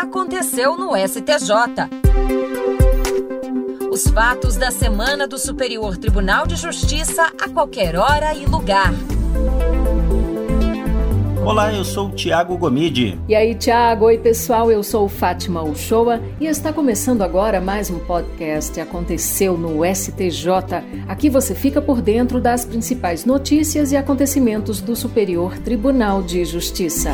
aconteceu no STJ. Os fatos da semana do Superior Tribunal de Justiça a qualquer hora e lugar. Olá, eu sou o Tiago Gomide. E aí, Tiago? Oi, pessoal, eu sou Fátima Uchoa e está começando agora mais um podcast Aconteceu no STJ. Aqui você fica por dentro das principais notícias e acontecimentos do Superior Tribunal de Justiça.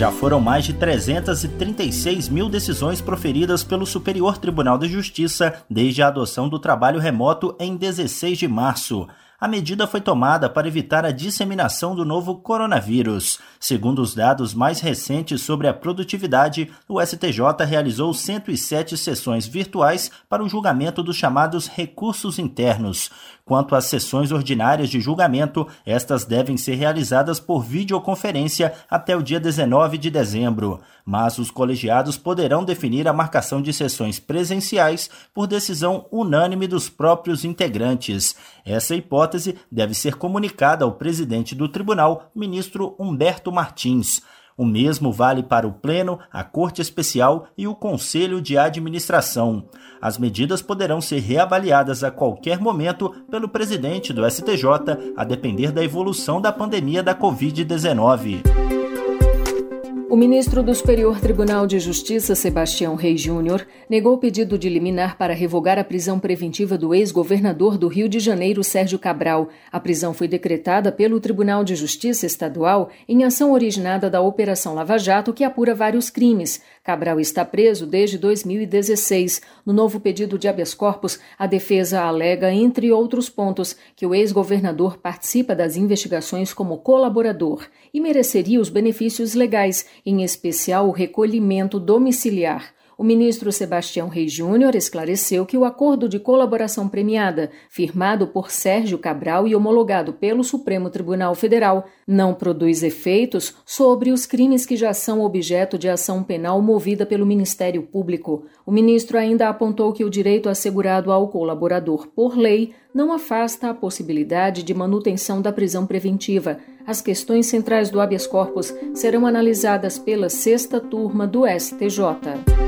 Já foram mais de 336 mil decisões proferidas pelo Superior Tribunal de Justiça desde a adoção do trabalho remoto em 16 de março. A medida foi tomada para evitar a disseminação do novo coronavírus. Segundo os dados mais recentes sobre a produtividade, o STJ realizou 107 sessões virtuais para o julgamento dos chamados recursos internos. Quanto às sessões ordinárias de julgamento, estas devem ser realizadas por videoconferência até o dia 19 de dezembro. Mas os colegiados poderão definir a marcação de sessões presenciais por decisão unânime dos próprios integrantes. Essa hipótese deve ser comunicada ao presidente do tribunal, ministro Humberto Martins. O mesmo vale para o Pleno, a Corte Especial e o Conselho de Administração. As medidas poderão ser reavaliadas a qualquer momento pelo presidente do STJ, a depender da evolução da pandemia da Covid-19. O ministro do Superior Tribunal de Justiça, Sebastião Reis Júnior, negou o pedido de liminar para revogar a prisão preventiva do ex-governador do Rio de Janeiro, Sérgio Cabral. A prisão foi decretada pelo Tribunal de Justiça Estadual em ação originada da Operação Lava Jato, que apura vários crimes. Cabral está preso desde 2016. No novo pedido de habeas corpus, a defesa alega, entre outros pontos, que o ex-governador participa das investigações como colaborador e mereceria os benefícios legais em especial o recolhimento domiciliar. O ministro Sebastião Reis Júnior esclareceu que o acordo de colaboração premiada, firmado por Sérgio Cabral e homologado pelo Supremo Tribunal Federal, não produz efeitos sobre os crimes que já são objeto de ação penal movida pelo Ministério Público. O ministro ainda apontou que o direito assegurado ao colaborador por lei não afasta a possibilidade de manutenção da prisão preventiva. As questões centrais do habeas corpus serão analisadas pela sexta turma do STJ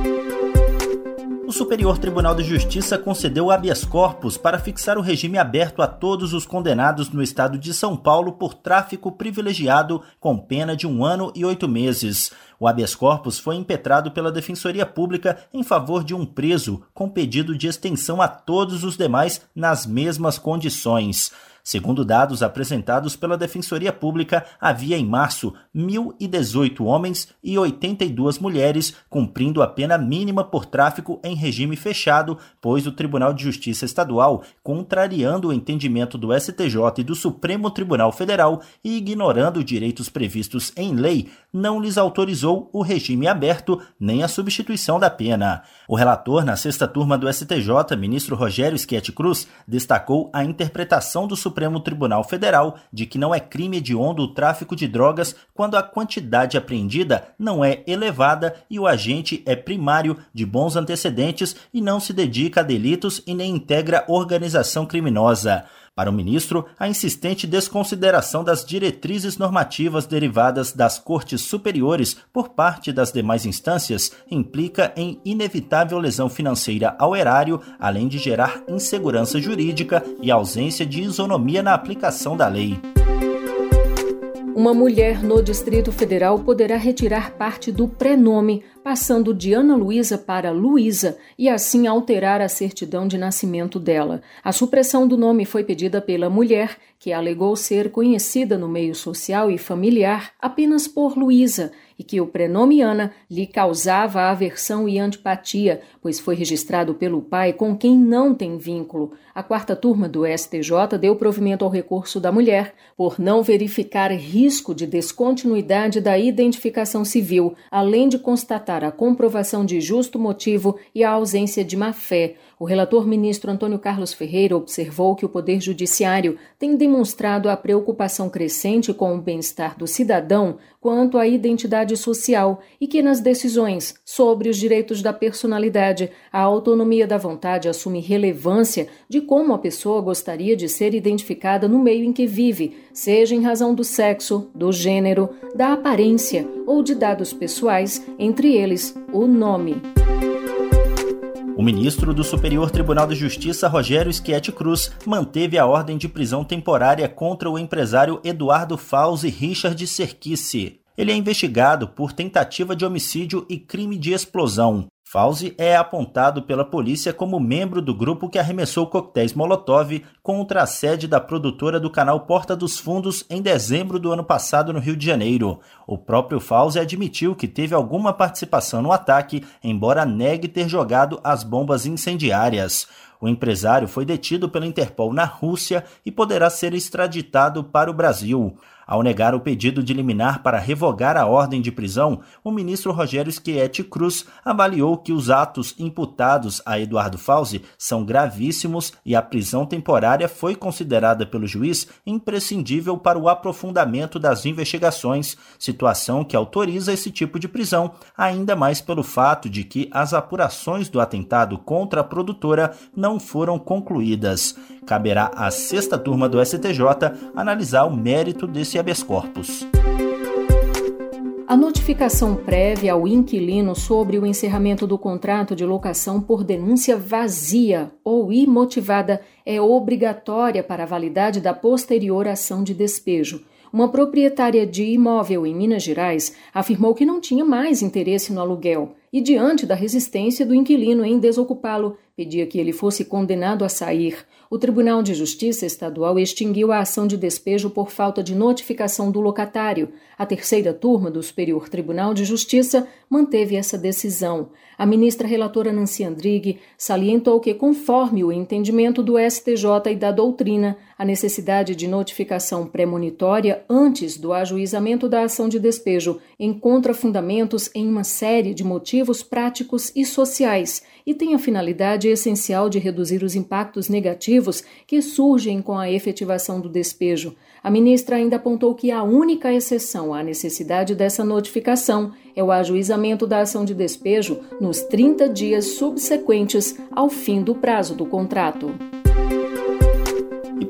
o Superior Tribunal de Justiça concedeu habeas corpus para fixar o regime aberto a todos os condenados no estado de São Paulo por tráfico privilegiado com pena de um ano e oito meses. O habeas corpus foi impetrado pela Defensoria Pública em favor de um preso, com pedido de extensão a todos os demais nas mesmas condições. Segundo dados apresentados pela Defensoria Pública, havia em março 1.018 homens e 82 mulheres cumprindo a pena mínima por tráfico em regime fechado, pois o Tribunal de Justiça Estadual, contrariando o entendimento do STJ e do Supremo Tribunal Federal e ignorando direitos previstos em lei, não lhes autorizou o regime aberto nem a substituição da pena. O relator na sexta turma do STJ, ministro Rogério Schietti Cruz, destacou a interpretação do Supremo Tribunal Federal de que não é crime hediondo o tráfico de drogas quando a quantidade apreendida não é elevada e o agente é primário de bons antecedentes e não se dedica a delitos e nem integra organização criminosa. Para o ministro, a insistente desconsideração das diretrizes normativas derivadas das cortes superiores por parte das demais instâncias implica em inevitável lesão financeira ao erário, além de gerar insegurança jurídica e ausência de isonomia na aplicação da lei. Uma mulher no Distrito Federal poderá retirar parte do prenome, passando de Ana Luísa para Luísa e assim alterar a certidão de nascimento dela. A supressão do nome foi pedida pela mulher, que alegou ser conhecida no meio social e familiar apenas por Luísa e que o prenome Ana lhe causava aversão e antipatia, pois foi registrado pelo pai com quem não tem vínculo. A quarta turma do STJ deu provimento ao recurso da mulher por não verificar risco de descontinuidade da identificação civil, além de constatar a comprovação de justo motivo e a ausência de má-fé. O relator ministro Antônio Carlos Ferreira observou que o Poder Judiciário tem demonstrado a preocupação crescente com o bem-estar do cidadão quanto à identidade social e que nas decisões sobre os direitos da personalidade, a autonomia da vontade assume relevância de como a pessoa gostaria de ser identificada no meio em que vive, seja em razão do sexo, do gênero, da aparência ou de dados pessoais, entre eles o nome. O ministro do Superior Tribunal de Justiça, Rogério Schietti Cruz, manteve a ordem de prisão temporária contra o empresário Eduardo Fauzi Richard Serquice. Ele é investigado por tentativa de homicídio e crime de explosão. Fauzi é apontado pela polícia como membro do grupo que arremessou coquetéis Molotov contra a sede da produtora do canal Porta dos Fundos em dezembro do ano passado no Rio de Janeiro. O próprio Fauzi admitiu que teve alguma participação no ataque, embora negue ter jogado as bombas incendiárias. O empresário foi detido pela Interpol na Rússia e poderá ser extraditado para o Brasil. Ao negar o pedido de liminar para revogar a ordem de prisão, o ministro Rogério Schietti Cruz avaliou que os atos imputados a Eduardo Fauzi são gravíssimos e a prisão temporária foi considerada pelo juiz imprescindível para o aprofundamento das investigações, situação que autoriza esse tipo de prisão, ainda mais pelo fato de que as apurações do atentado contra a produtora não foram concluídas. Caberá à sexta turma do STJ analisar o mérito desse habeas corpus. A notificação prévia ao inquilino sobre o encerramento do contrato de locação por denúncia vazia ou imotivada é obrigatória para a validade da posterior ação de despejo. Uma proprietária de imóvel em Minas Gerais afirmou que não tinha mais interesse no aluguel e, diante da resistência do inquilino em desocupá-lo, pedia que ele fosse condenado a sair. O Tribunal de Justiça Estadual extinguiu a ação de despejo por falta de notificação do locatário. A terceira turma do Superior Tribunal de Justiça manteve essa decisão. A ministra relatora Nancy Andrighi salientou que, conforme o entendimento do STJ e da doutrina, a necessidade de notificação premonitória antes do ajuizamento da ação de despejo encontra fundamentos em uma série de motivos práticos e sociais e tem a finalidade essencial de reduzir os impactos negativos que surgem com a efetivação do despejo. A ministra ainda apontou que a única exceção à necessidade dessa notificação é o ajuizamento da ação de despejo nos 30 dias subsequentes ao fim do prazo do contrato.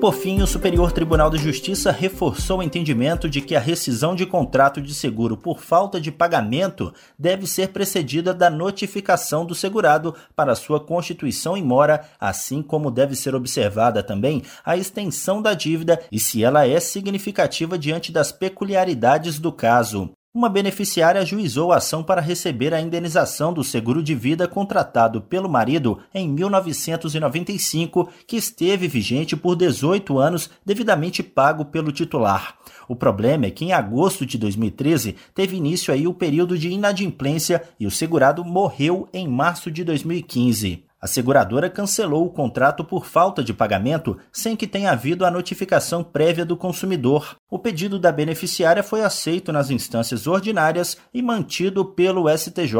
Por fim, o Superior Tribunal de Justiça reforçou o entendimento de que a rescisão de contrato de seguro por falta de pagamento deve ser precedida da notificação do segurado para sua constituição em mora, assim como deve ser observada também a extensão da dívida e se ela é significativa diante das peculiaridades do caso. Uma beneficiária ajuizou a ação para receber a indenização do seguro de vida contratado pelo marido em 1995, que esteve vigente por 18 anos, devidamente pago pelo titular. O problema é que em agosto de 2013 teve início aí o período de inadimplência e o segurado morreu em março de 2015. A seguradora cancelou o contrato por falta de pagamento sem que tenha havido a notificação prévia do consumidor. O pedido da beneficiária foi aceito nas instâncias ordinárias e mantido pelo STJ.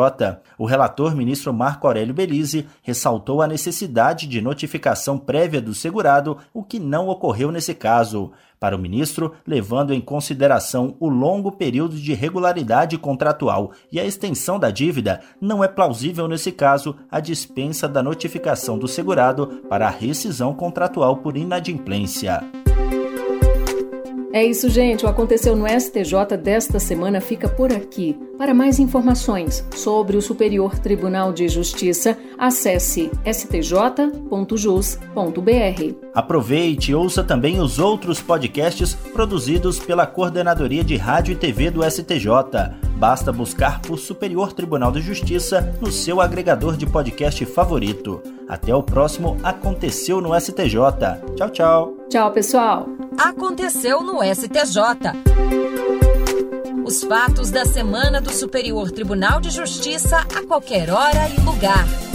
O relator, ministro Marco Aurélio Belize, ressaltou a necessidade de notificação prévia do segurado, o que não ocorreu nesse caso para o ministro, levando em consideração o longo período de regularidade contratual e a extensão da dívida, não é plausível nesse caso a dispensa da notificação do segurado para a rescisão contratual por inadimplência. É isso, gente. O Aconteceu no STJ desta semana fica por aqui. Para mais informações sobre o Superior Tribunal de Justiça, acesse stj.jus.br. Aproveite e ouça também os outros podcasts produzidos pela Coordenadoria de Rádio e TV do STJ. Basta buscar por Superior Tribunal de Justiça no seu agregador de podcast favorito. Até o próximo Aconteceu no STJ. Tchau, tchau. Tchau, pessoal. Aconteceu no STJ. Os fatos da semana do Superior Tribunal de Justiça a qualquer hora e lugar.